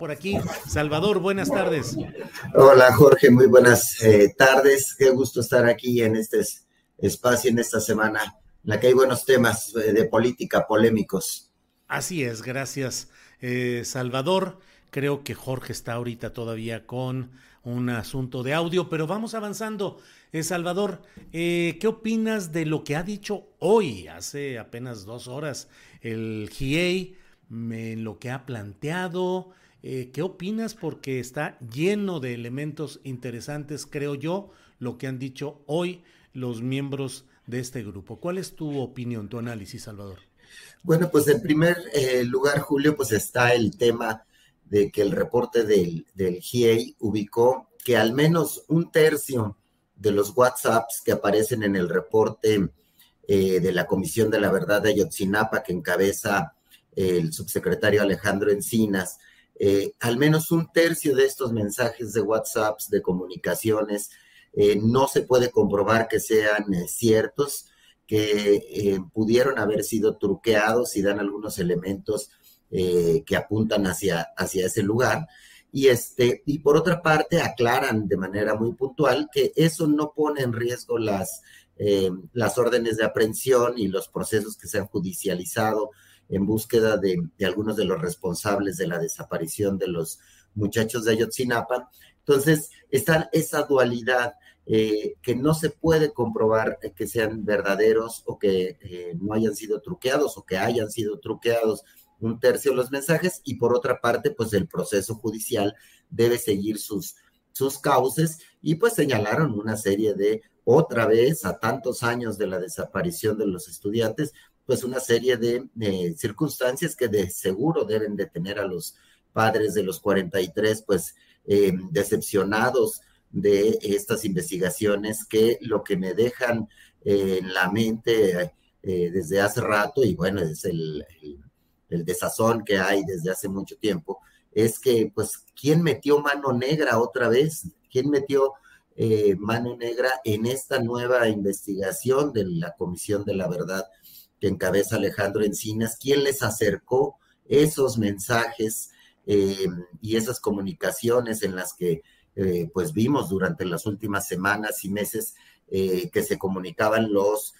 Por aquí, Salvador, buenas tardes. Hola Jorge, muy buenas eh, tardes. Qué gusto estar aquí en este espacio, en esta semana, en la que hay buenos temas eh, de política polémicos. Así es, gracias eh, Salvador. Creo que Jorge está ahorita todavía con un asunto de audio, pero vamos avanzando. Eh, Salvador, ¿qué opinas de lo que ha dicho hoy, hace apenas dos horas, el GIEI, en lo que ha planteado? Eh, ¿Qué opinas? Porque está lleno de elementos interesantes, creo yo, lo que han dicho hoy los miembros de este grupo. ¿Cuál es tu opinión, tu análisis, Salvador? Bueno, pues en primer eh, lugar, Julio, pues está el tema de que el reporte del, del GIEI ubicó que al menos un tercio de los WhatsApps que aparecen en el reporte eh, de la Comisión de la Verdad de Ayotzinapa que encabeza el subsecretario Alejandro Encinas, eh, al menos un tercio de estos mensajes de WhatsApps, de comunicaciones, eh, no se puede comprobar que sean eh, ciertos, que pudieron haber sido truqueados y dan algunos elementos que apuntan hacia, hacia ese lugar. Y, este, y por otra parte, aclaran de manera muy puntual que eso no pone en riesgo las, las órdenes de aprehensión y los procesos que se han judicializado en búsqueda de, algunos de los responsables de la desaparición de los muchachos de Ayotzinapa. Entonces, está esa dualidad eh, que no se puede comprobar que sean verdaderos o que eh, no hayan sido truqueados o que hayan sido truqueados un tercio de los mensajes y por otra parte, pues el proceso judicial debe seguir sus, sus cauces y pues señalaron una serie de, otra vez, a tantos años de la desaparición de los estudiantes, pues una serie de circunstancias que de seguro deben de tener a los padres de los 43, pues eh, decepcionados de estas investigaciones que lo que me dejan en la mente eh, desde hace rato, y bueno, es el, el, desazón que hay desde hace mucho tiempo, es que, pues, ¿quién metió mano negra otra vez? ¿Quién metió eh, mano negra en esta nueva investigación de la Comisión de la Verdad que encabeza Alejandro Encinas, quien les acercó esos mensajes eh, y esas comunicaciones en las que eh, pues vimos durante las últimas semanas y meses eh, que se comunicaban los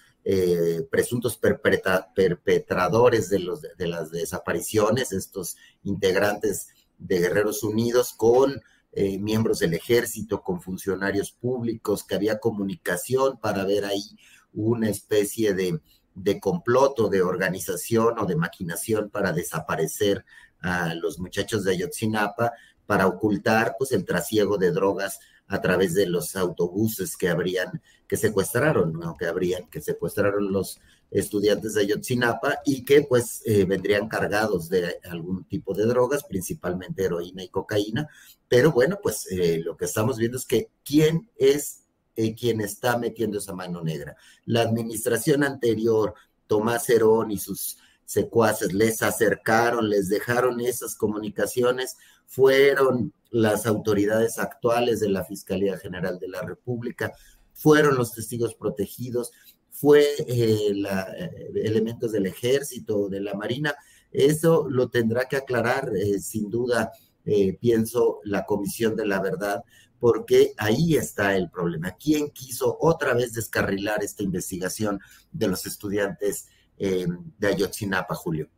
presuntos perpetradores de, las desapariciones, estos integrantes de Guerreros Unidos con miembros del ejército, con funcionarios públicos, que había comunicación para ver ahí una especie de de complot o de organización o de maquinación para desaparecer a los muchachos de Ayotzinapa, para ocultar pues el trasiego de drogas a través de los autobuses que habrían, que secuestraron, ¿no? que habrían, que secuestraron los estudiantes de Ayotzinapa y que pues eh, vendrían cargados de algún tipo de drogas, principalmente heroína y cocaína. Pero bueno, pues eh, lo que estamos viendo es que quién es eh, quien está metiendo esa mano negra. La administración anterior, Tomás Herón y sus secuaces les acercaron, les dejaron esas comunicaciones, fueron las autoridades actuales de la Fiscalía General de la República, fueron los testigos protegidos, fue eh, eh, elementos del ejército, de la marina, eso lo tendrá que aclarar sin duda eh, pienso, la Comisión de la Verdad, porque ahí está el problema. ¿Quién quiso otra vez descarrilar esta investigación de los estudiantes eh, de Ayotzinapa, Julio?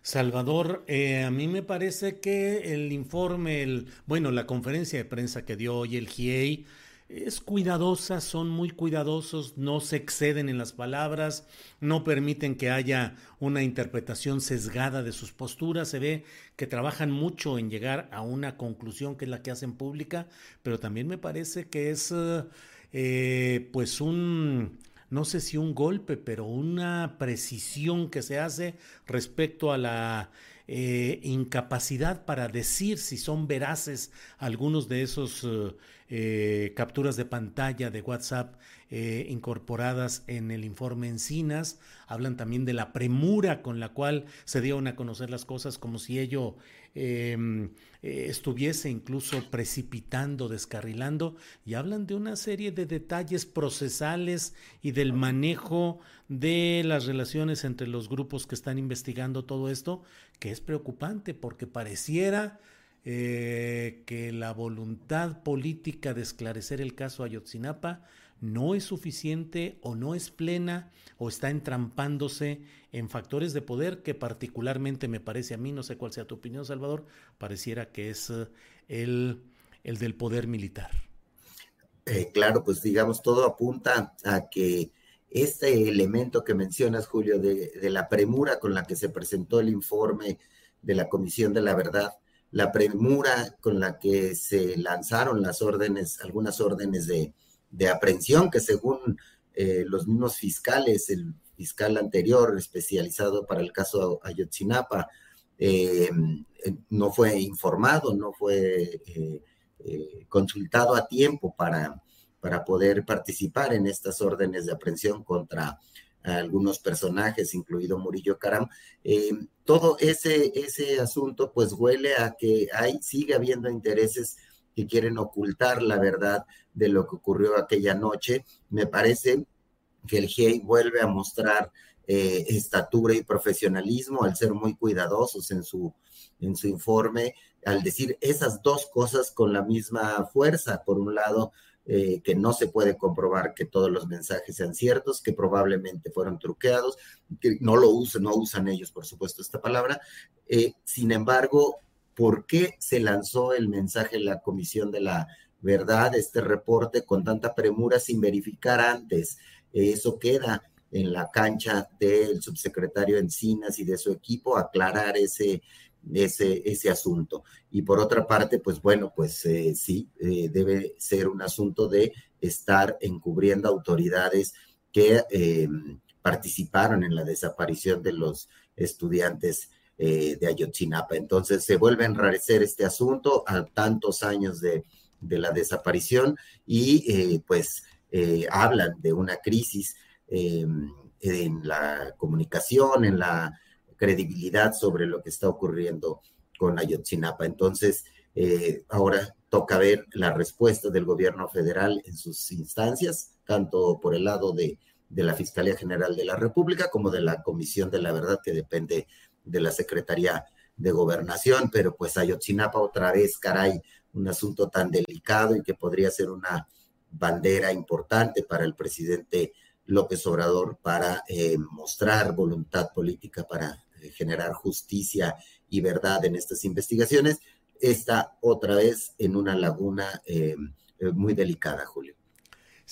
Salvador, eh, a mí me parece que el informe, el, bueno, la conferencia de prensa que dio hoy el GIEI es cuidadosa, son muy cuidadosos, no se exceden en las palabras, no permiten que haya una interpretación sesgada de sus posturas, se ve que trabajan mucho en llegar a una conclusión que es la que hacen pública, pero también me parece que es eh, pues un no sé si un golpe, pero una precisión que se hace respecto a la eh, incapacidad para decir si son veraces algunos de esos eh, eh, capturas de pantalla de WhatsApp incorporadas en el informe Encinas. Hablan también de la premura con la cual se dieron a conocer las cosas como si ello Em, eh, estuviese incluso precipitando, descarrilando, y hablan de una serie de detalles procesales y del manejo de las relaciones entre los grupos que están investigando todo esto, que es preocupante porque pareciera eh, que la voluntad política de esclarecer el caso Ayotzinapa no es suficiente o no es plena o está entrampándose en factores de poder que particularmente me parece a mí, no sé cuál sea tu opinión Salvador, pareciera que es eh, el, el del poder militar. Eh, claro, pues digamos, todo apunta a que este elemento que mencionas, Julio, de, de, la premura con la que se presentó el informe de la Comisión de la Verdad, la premura con la que se lanzaron las órdenes, algunas órdenes de, de aprehensión que según eh, los mismos fiscales, el fiscal anterior especializado para el caso Ayotzinapa, eh, no fue informado, no fue eh, consultado a tiempo para, para poder participar en estas órdenes de aprehensión contra algunos personajes, incluido Murillo Caram. todo ese, ese asunto pues huele a que hay, sigue habiendo intereses que quieren ocultar la verdad de lo que ocurrió aquella noche. Me parece que el GIEI vuelve a mostrar eh, estatura y profesionalismo al ser muy cuidadosos en su, en su informe, al decir esas dos cosas con la misma fuerza. Por un lado, eh, que no se puede comprobar que todos los mensajes sean ciertos, que probablemente fueron truqueados, que no lo usan, no usan ellos, por supuesto, esta palabra. Eh, sin embargo, ¿por qué se lanzó el mensaje en la Comisión de la Verdad, este reporte con tanta premura sin verificar antes? Eso queda en la cancha del subsecretario Encinas y de su equipo aclarar ese, ese, ese asunto. Y por otra parte, pues bueno, pues eh, sí, eh, debe ser un asunto de estar encubriendo autoridades que eh, participaron en la desaparición de los estudiantes eh, de Ayotzinapa. Entonces se vuelve a enrarecer este asunto a tantos años de, la desaparición y eh, pues eh, hablan de una crisis en la comunicación, en la credibilidad sobre lo que está ocurriendo con Ayotzinapa. Entonces, ahora toca ver la respuesta del gobierno federal en sus instancias, tanto por el lado de, de, la Fiscalía General de la República como de la Comisión de la Verdad, que depende de la Secretaría de Gobernación, pero pues Ayotzinapa otra vez, caray, un asunto tan delicado y que podría ser una bandera importante para el presidente López Obrador para eh, mostrar voluntad política para eh, generar justicia y verdad en estas investigaciones, está otra vez en una laguna eh, muy delicada, Julio.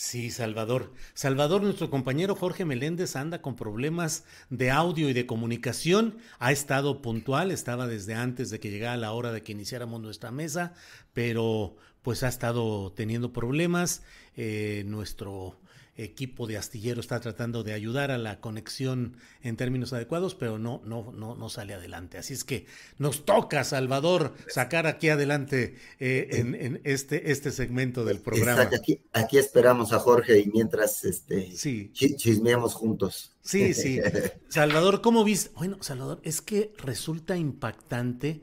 Sí, Salvador. Salvador, nuestro compañero Jorge Meléndez anda con problemas de audio y de comunicación. Ha estado puntual, estaba desde antes de que llegara la hora de que iniciáramos nuestra mesa, pero pues ha estado teniendo problemas. Eh, nuestro equipo de astillero está tratando de ayudar a la conexión en términos adecuados, pero no, no, no, no sale adelante. Así es que nos toca, Salvador, sacar aquí adelante eh, en, este, este segmento del programa. Aquí, aquí, esperamos a Jorge y mientras este, sí. chismeamos juntos. Sí, sí. Salvador, ¿cómo viste? Bueno, Salvador, es que resulta impactante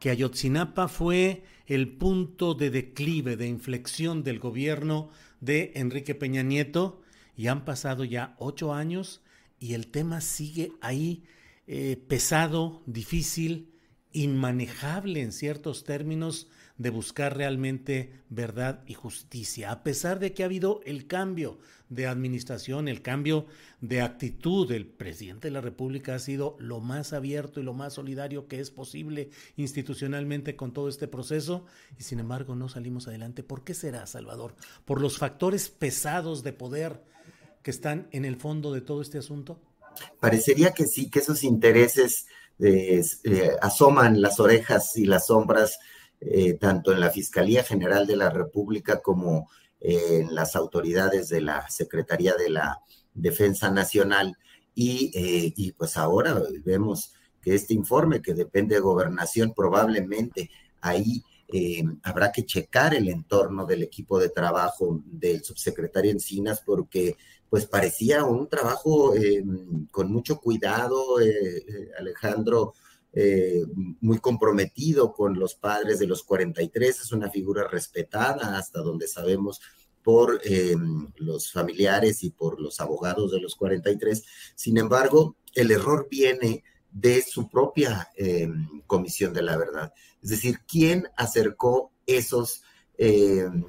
que Ayotzinapa fue el punto de declive, de inflexión del gobierno de Enrique Peña Nieto y han pasado ya ocho años y el tema sigue ahí eh, pesado, difícil inmanejable en ciertos términos de buscar realmente verdad y justicia, a pesar de que ha habido el cambio de administración, el cambio de actitud del presidente de la República ha sido lo más abierto y lo más solidario que es posible institucionalmente con todo este proceso y sin embargo no salimos adelante. ¿Por qué será, Salvador? ¿Por los factores pesados de poder que están en el fondo de todo este asunto? Parecería que sí, que esos intereses eh, asoman las orejas y las sombras eh, tanto en la Fiscalía General de la República como en las autoridades de la Secretaría de la Defensa Nacional. Y, eh, y, pues ahora vemos que este informe que depende de gobernación, probablemente ahí eh, habrá que checar el entorno del equipo de trabajo del subsecretario Encinas porque pues parecía un trabajo eh, con mucho cuidado, Alejandro, muy comprometido con los padres de los 43, es una figura respetada hasta donde sabemos por em, los familiares y por los abogados de los 43. Sin embargo, el error viene de su propia em, comisión de la verdad. Es decir, ¿quién acercó esos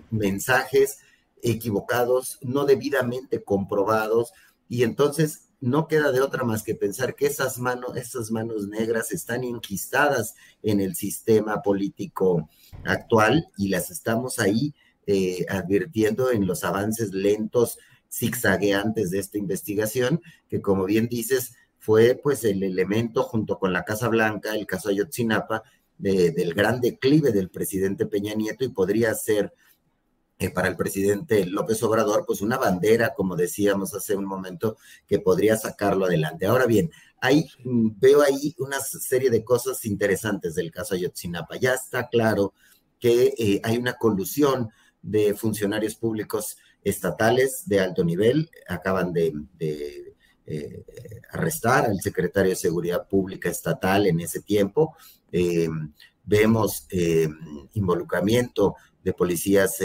mensajes equivocados, no debidamente comprobados? Y entonces no queda de otra más que pensar que esas manos, esas manos negras están inquistadas en el sistema político actual y las estamos ahí eh, advirtiendo en los avances lentos, zigzagueantes de esta investigación, que como bien dices, fue pues el elemento junto con la Casa Blanca, el caso Ayotzinapa, del gran declive del presidente Peña Nieto y podría ser para el presidente López Obrador, pues una bandera, como decíamos hace un momento, que podría sacarlo adelante. Ahora bien, mm, veo ahí una serie de cosas interesantes del caso Ayotzinapa. Ya está claro que eh, hay una colusión de funcionarios públicos estatales de alto nivel. Acaban de, eh, arrestar al secretario de Seguridad Pública estatal en ese tiempo. Eh, vemos involucramiento de policías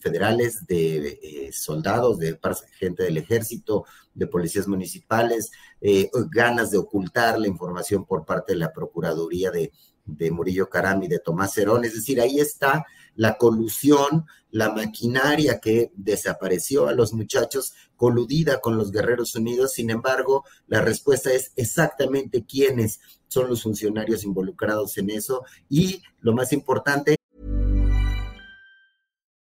federales, de soldados, de gente del ejército, de policías municipales, ganas de ocultar la información por parte de la Procuraduría de, de Murillo Caram y de Tomás Herón. Es decir, ahí está la colusión, la maquinaria que desapareció a los muchachos coludida con los Guerreros Unidos. Sin embargo, la respuesta es exactamente quiénes son los funcionarios involucrados en eso y lo más importante.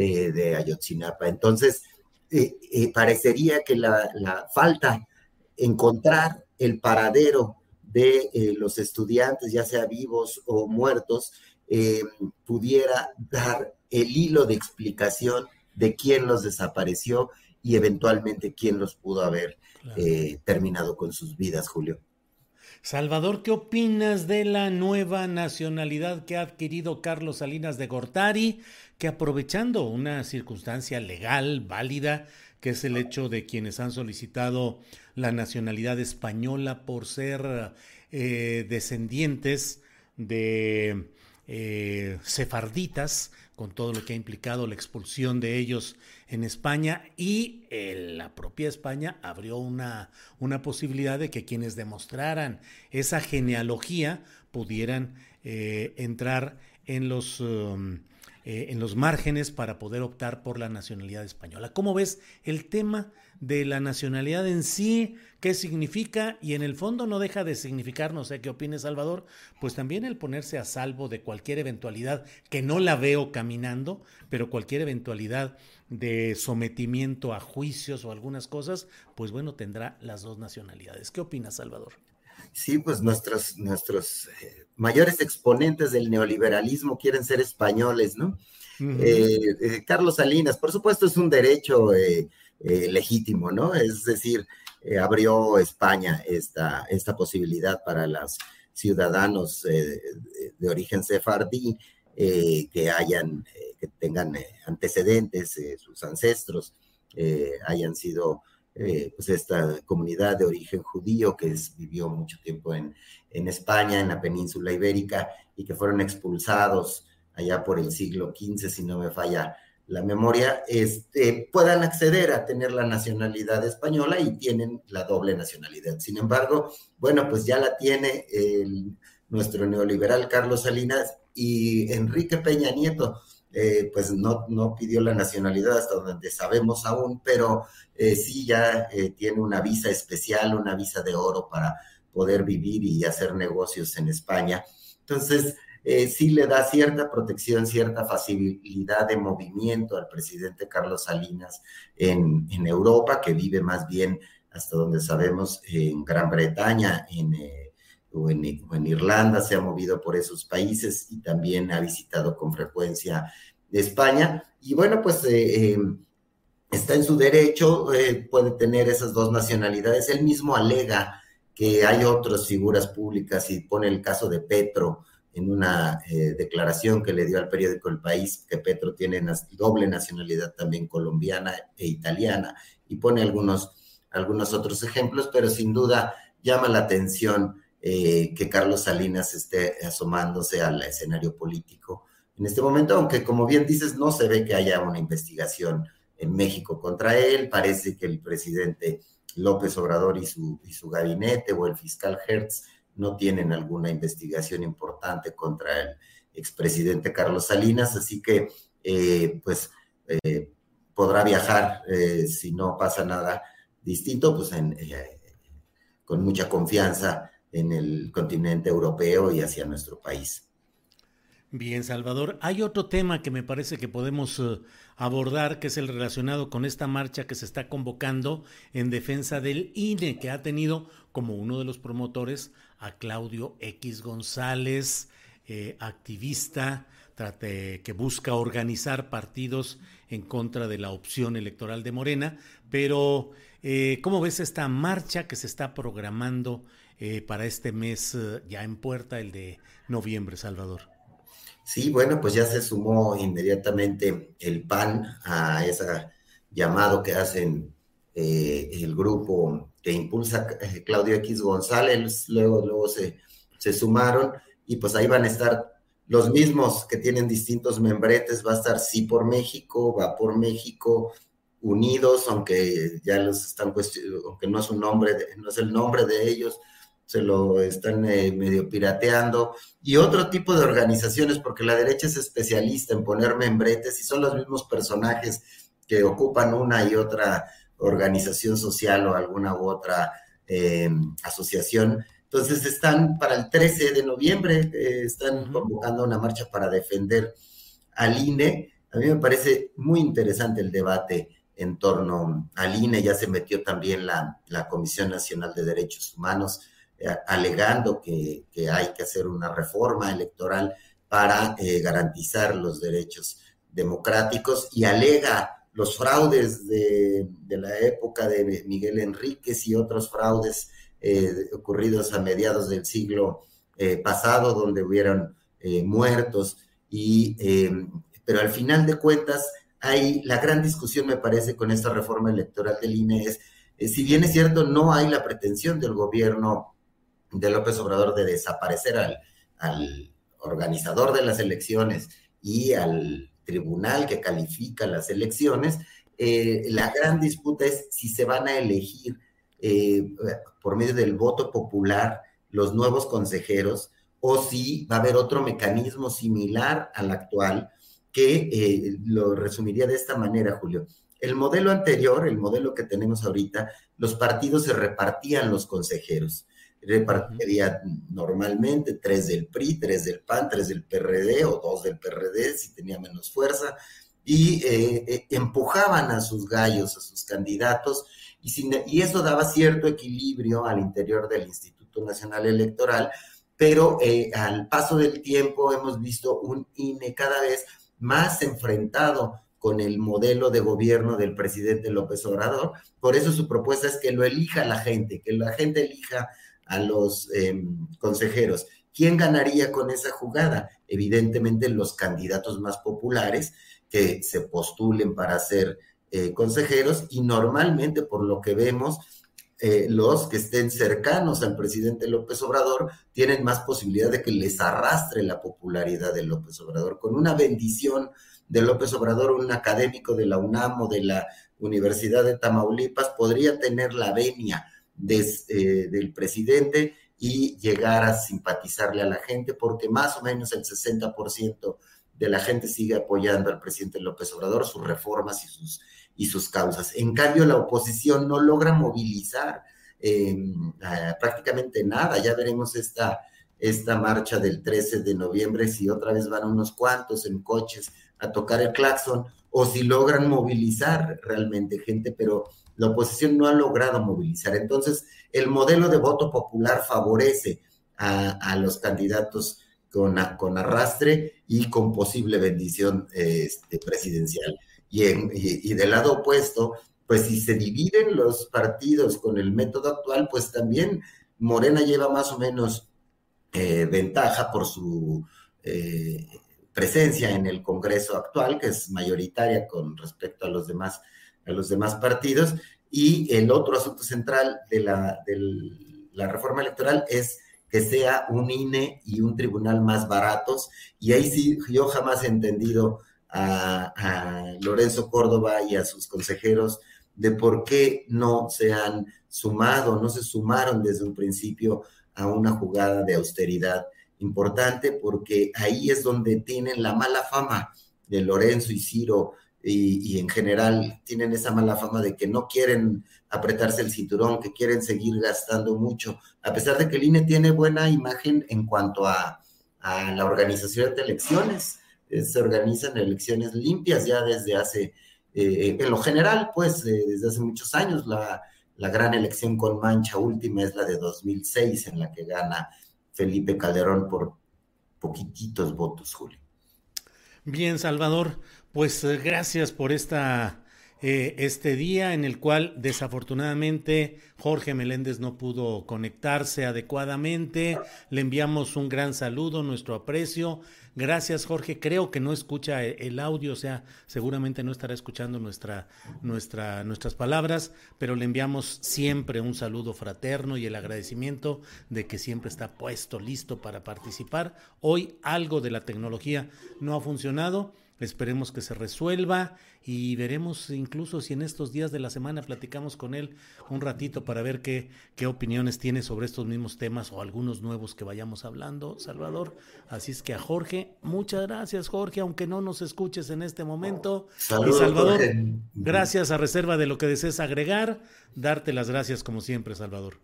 Eh, de Ayotzinapa. Entonces, eh, eh, parecería que la, falta encontrar el paradero de los estudiantes, ya sea vivos o muertos, pudiera dar el hilo de explicación de quién los desapareció y eventualmente quién los pudo haber terminado con sus vidas, Julio. Salvador, ¿qué opinas de la nueva nacionalidad que ha adquirido Carlos Salinas de Gortari, que aprovechando una circunstancia legal, válida, que es el hecho de quienes han solicitado la nacionalidad española por ser eh, descendientes de eh, sefarditas, con todo lo que ha implicado la expulsión de ellos en España y eh, la propia España abrió una, una, posibilidad de que quienes demostraran esa genealogía pudieran eh, entrar en los... Um, en los márgenes para poder optar por la nacionalidad española. ¿Cómo ves el tema de la nacionalidad en sí? ¿Qué significa? Y en el fondo no deja de significar, no sé qué opines Salvador, pues también el ponerse a salvo de cualquier eventualidad, que no la veo caminando, pero cualquier eventualidad de sometimiento a juicios o algunas cosas, pues bueno, tendrá las dos nacionalidades. ¿Qué opinas Salvador? Sí, pues nuestros, nuestros eh, mayores exponentes del neoliberalismo quieren ser españoles, ¿no? Eh, eh, Carlos Salinas, por supuesto, es un derecho legítimo, ¿no? Es decir, abrió España esta, esta posibilidad para los ciudadanos de origen sefardí que hayan, que tengan antecedentes, sus ancestros hayan sido eh, pues esta comunidad de origen judío que vivió mucho tiempo en, en, España, en la península ibérica, y que fueron expulsados allá por el siglo XV, si no me falla la memoria, este, puedan acceder a tener la nacionalidad española y tienen la doble nacionalidad. Sin embargo, bueno, pues ya la tiene nuestro neoliberal Carlos Salinas y Enrique Peña Nieto eh, pues no, no pidió la nacionalidad hasta donde sabemos aún, pero eh, sí ya eh, tiene una visa especial, una visa de oro para poder vivir y hacer negocios en España. Entonces, sí le da cierta protección, cierta facilidad de movimiento al presidente Carlos Salinas en, Europa, que vive más bien, hasta donde sabemos, en Gran Bretaña, en o en, Irlanda, se ha movido por esos países y también ha visitado con frecuencia España. Y bueno, pues eh, eh, está en su derecho, eh, puede tener esas dos nacionalidades. Él mismo alega que hay otras figuras públicas y pone el caso de Petro en una declaración que le dio al periódico El País, que Petro tiene doble nacionalidad también colombiana e italiana, y pone algunos, algunos otros ejemplos, pero sin duda llama la atención eh, que Carlos Salinas esté asomándose al escenario político en este momento, aunque como bien dices, no se ve que haya una investigación en México contra él. Parece que el presidente López Obrador y su, y su gabinete o el fiscal Hertz no tienen alguna investigación importante contra el expresidente Carlos Salinas, así que eh, pues eh, podrá viajar si no pasa nada distinto, pues con mucha confianza en el continente europeo y hacia nuestro país. Bien, Salvador. Hay otro tema que me parece que podemos eh, abordar, que es el relacionado con esta marcha que se está convocando en defensa del INE, que ha tenido como uno de los promotores a Claudio X González, eh, activista que busca organizar partidos en contra de la opción electoral de Morena. Pero, eh, ¿cómo ves esta marcha que se está programando eh, para este mes ya en puerta, el de noviembre, Salvador. Sí, bueno, pues ya se sumó inmediatamente el PAN a ese llamado que hacen eh, el grupo que impulsa Claudio X González, luego, luego se, se sumaron y pues ahí van a estar los mismos que tienen distintos membretes, va a estar Sí por México, Va por México, Unidos, aunque ya los están cuestionando, aunque no es un nombre, no es el nombre de ellos, se lo están eh, medio pirateando, y otro tipo de organizaciones, porque la derecha es especialista en poner membretes y son los mismos personajes que ocupan una y otra organización social o alguna u otra em, asociación. Entonces están para el 13 de noviembre, eh, están convocando una marcha para defender al INE. A mí me parece muy interesante el debate en torno al INE, ya se metió también la, la Comisión Nacional de Derechos Humanos alegando que, hay que hacer una reforma electoral para eh, garantizar los derechos democráticos y alega los fraudes de, la época de Miguel Enríquez y otros fraudes eh, ocurridos a mediados del siglo pasado, donde hubieron muertos, y, pero al final de cuentas, hay la gran discusión, me parece, con esta reforma electoral del INE es, si bien es cierto, no hay la pretensión del gobierno de López Obrador de desaparecer al, organizador de las elecciones y al tribunal que califica las elecciones, eh, la gran disputa es si se van a elegir eh, por medio del voto popular los nuevos consejeros o si va a haber otro mecanismo similar al actual que eh, lo resumiría de esta manera, Julio. El modelo anterior, el modelo que tenemos ahorita, los partidos se repartían los consejeros. Repartiría normalmente tres del PRI, tres del PAN, tres del PRD o dos del PRD si tenía menos fuerza y eh, eh, empujaban a sus gallos, a sus candidatos y, y eso daba cierto equilibrio al interior del Instituto Nacional Electoral, pero eh, al paso del tiempo hemos visto un INE cada vez más enfrentado con el modelo de gobierno del presidente López Obrador. Por eso su propuesta es que lo elija la gente, que la gente elija a los em, consejeros. ¿Quién ganaría con esa jugada? Evidentemente los candidatos más populares que se postulen para ser eh, consejeros y normalmente por lo que vemos, eh, los que estén cercanos al presidente López Obrador tienen más posibilidad de que les arrastre la popularidad de López Obrador. Con una bendición de López Obrador, un académico de la UNAM o de la Universidad de Tamaulipas podría tener la venia eh, del presidente y llegar a simpatizarle a la gente, porque más o menos el 60% de la gente sigue apoyando al presidente López Obrador, sus reformas y sus, y sus causas. En cambio, la oposición no logra movilizar em, prácticamente nada. Ya veremos esta, esta marcha del 13 de noviembre, si otra vez van unos cuantos en coches a tocar el claxon, o si logran movilizar realmente gente, pero la oposición no ha logrado movilizar. Entonces, el modelo de voto popular favorece a, los candidatos con, arrastre y con posible bendición este, presidencial. Y, en, y, del lado opuesto, pues si se dividen los partidos con el método actual, pues también Morena lleva más o menos eh, ventaja por su eh, presencia en el Congreso actual, que es mayoritaria con respecto a los demás, a los demás partidos. Y el otro asunto central de la, de la reforma electoral es que sea un INE y un tribunal más baratos. Y ahí sí, yo jamás he entendido a, Lorenzo Córdoba y a sus consejeros de por qué no se han sumado, no se sumaron desde un principio a una jugada de austeridad importante, porque ahí es donde tienen la mala fama de Lorenzo y Ciro y, en general tienen esa mala fama de que no quieren apretarse el cinturón, que quieren seguir gastando mucho, a pesar de que el INE tiene buena imagen en cuanto a, la organización de elecciones. Eh, se organizan elecciones limpias ya desde hace, eh, en lo general, pues eh, desde hace muchos años. La, gran elección con mancha última es la de 2006, en la que gana Felipe Calderón por poquititos votos, Julio. Bien, Salvador, pues eh, gracias por esta, eh, este día en el cual desafortunadamente Jorge Meléndez no pudo conectarse adecuadamente. Le enviamos un gran saludo, nuestro aprecio. Gracias, Jorge. Creo que no escucha e-, el audio, o sea, seguramente no estará escuchando nuestra, nuestras palabras, pero le enviamos siempre un saludo fraterno y el agradecimiento de que siempre está puesto, listo para participar. Hoy algo de la tecnología no ha funcionado Esperemos que se resuelva y veremos incluso si en estos días de la semana platicamos con él un ratito para ver qué, qué opiniones tiene sobre estos mismos temas o algunos nuevos que vayamos hablando, Salvador. Así es que a Jorge, muchas gracias Jorge, aunque no nos escuches en este momento. y Salvador, gracias a reserva de lo que desees agregar, darte las gracias como siempre, Salvador.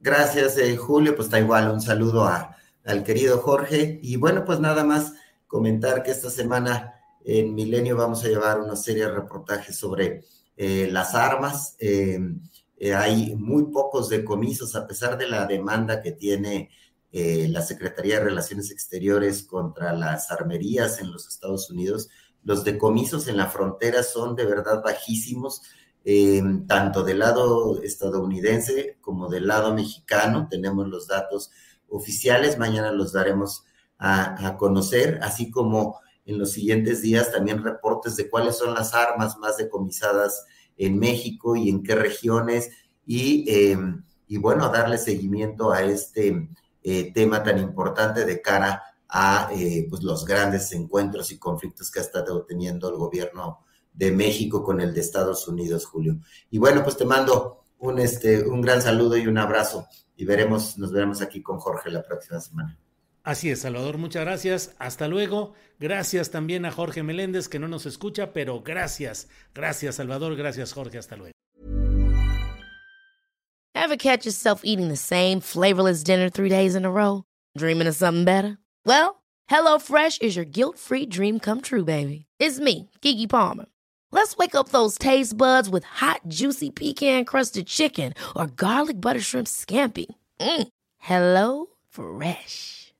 Gracias, eh, Julio, pues está igual, un saludo a, al querido Jorge y bueno, pues nada más comentar que esta semana en Milenio vamos a llevar una serie de reportajes sobre eh, las armas. Eh, eh, hay muy pocos decomisos, a pesar de la demanda que tiene la Secretaría de Relaciones Exteriores contra las armerías en los Estados Unidos. Los decomisos en la frontera son de verdad bajísimos, tanto del lado estadounidense como del lado mexicano. Tenemos los datos oficiales, mañana los daremos a, conocer, así como en los siguientes días también reportes de cuáles son las armas más decomisadas en México y en qué regiones, y, em, y bueno, darle seguimiento a este eh, tema tan importante de cara a eh, pues los grandes encuentros y conflictos que ha estado teniendo el gobierno de México con el de Estados Unidos, Julio. Y bueno, pues te mando un, este, un gran saludo y un abrazo y veremos, nos veremos aquí con Jorge la próxima semana. Así es, Salvador, muchas gracias. Hasta luego. Gracias también a Jorge Meléndez que no nos escucha, pero gracias. Gracias, Salvador. Gracias, Jorge. Hasta luego. Ever catch yourself eating the same flavorless dinner three days in a row? Dreaming of something better? Well, HelloFresh is your guilt-free dream come true, baby. It's me, Kiki Palmer. Let's wake up those taste buds with hot, juicy pecan-crusted chicken or garlic butter shrimp scampi. Mm. Hello Fresh.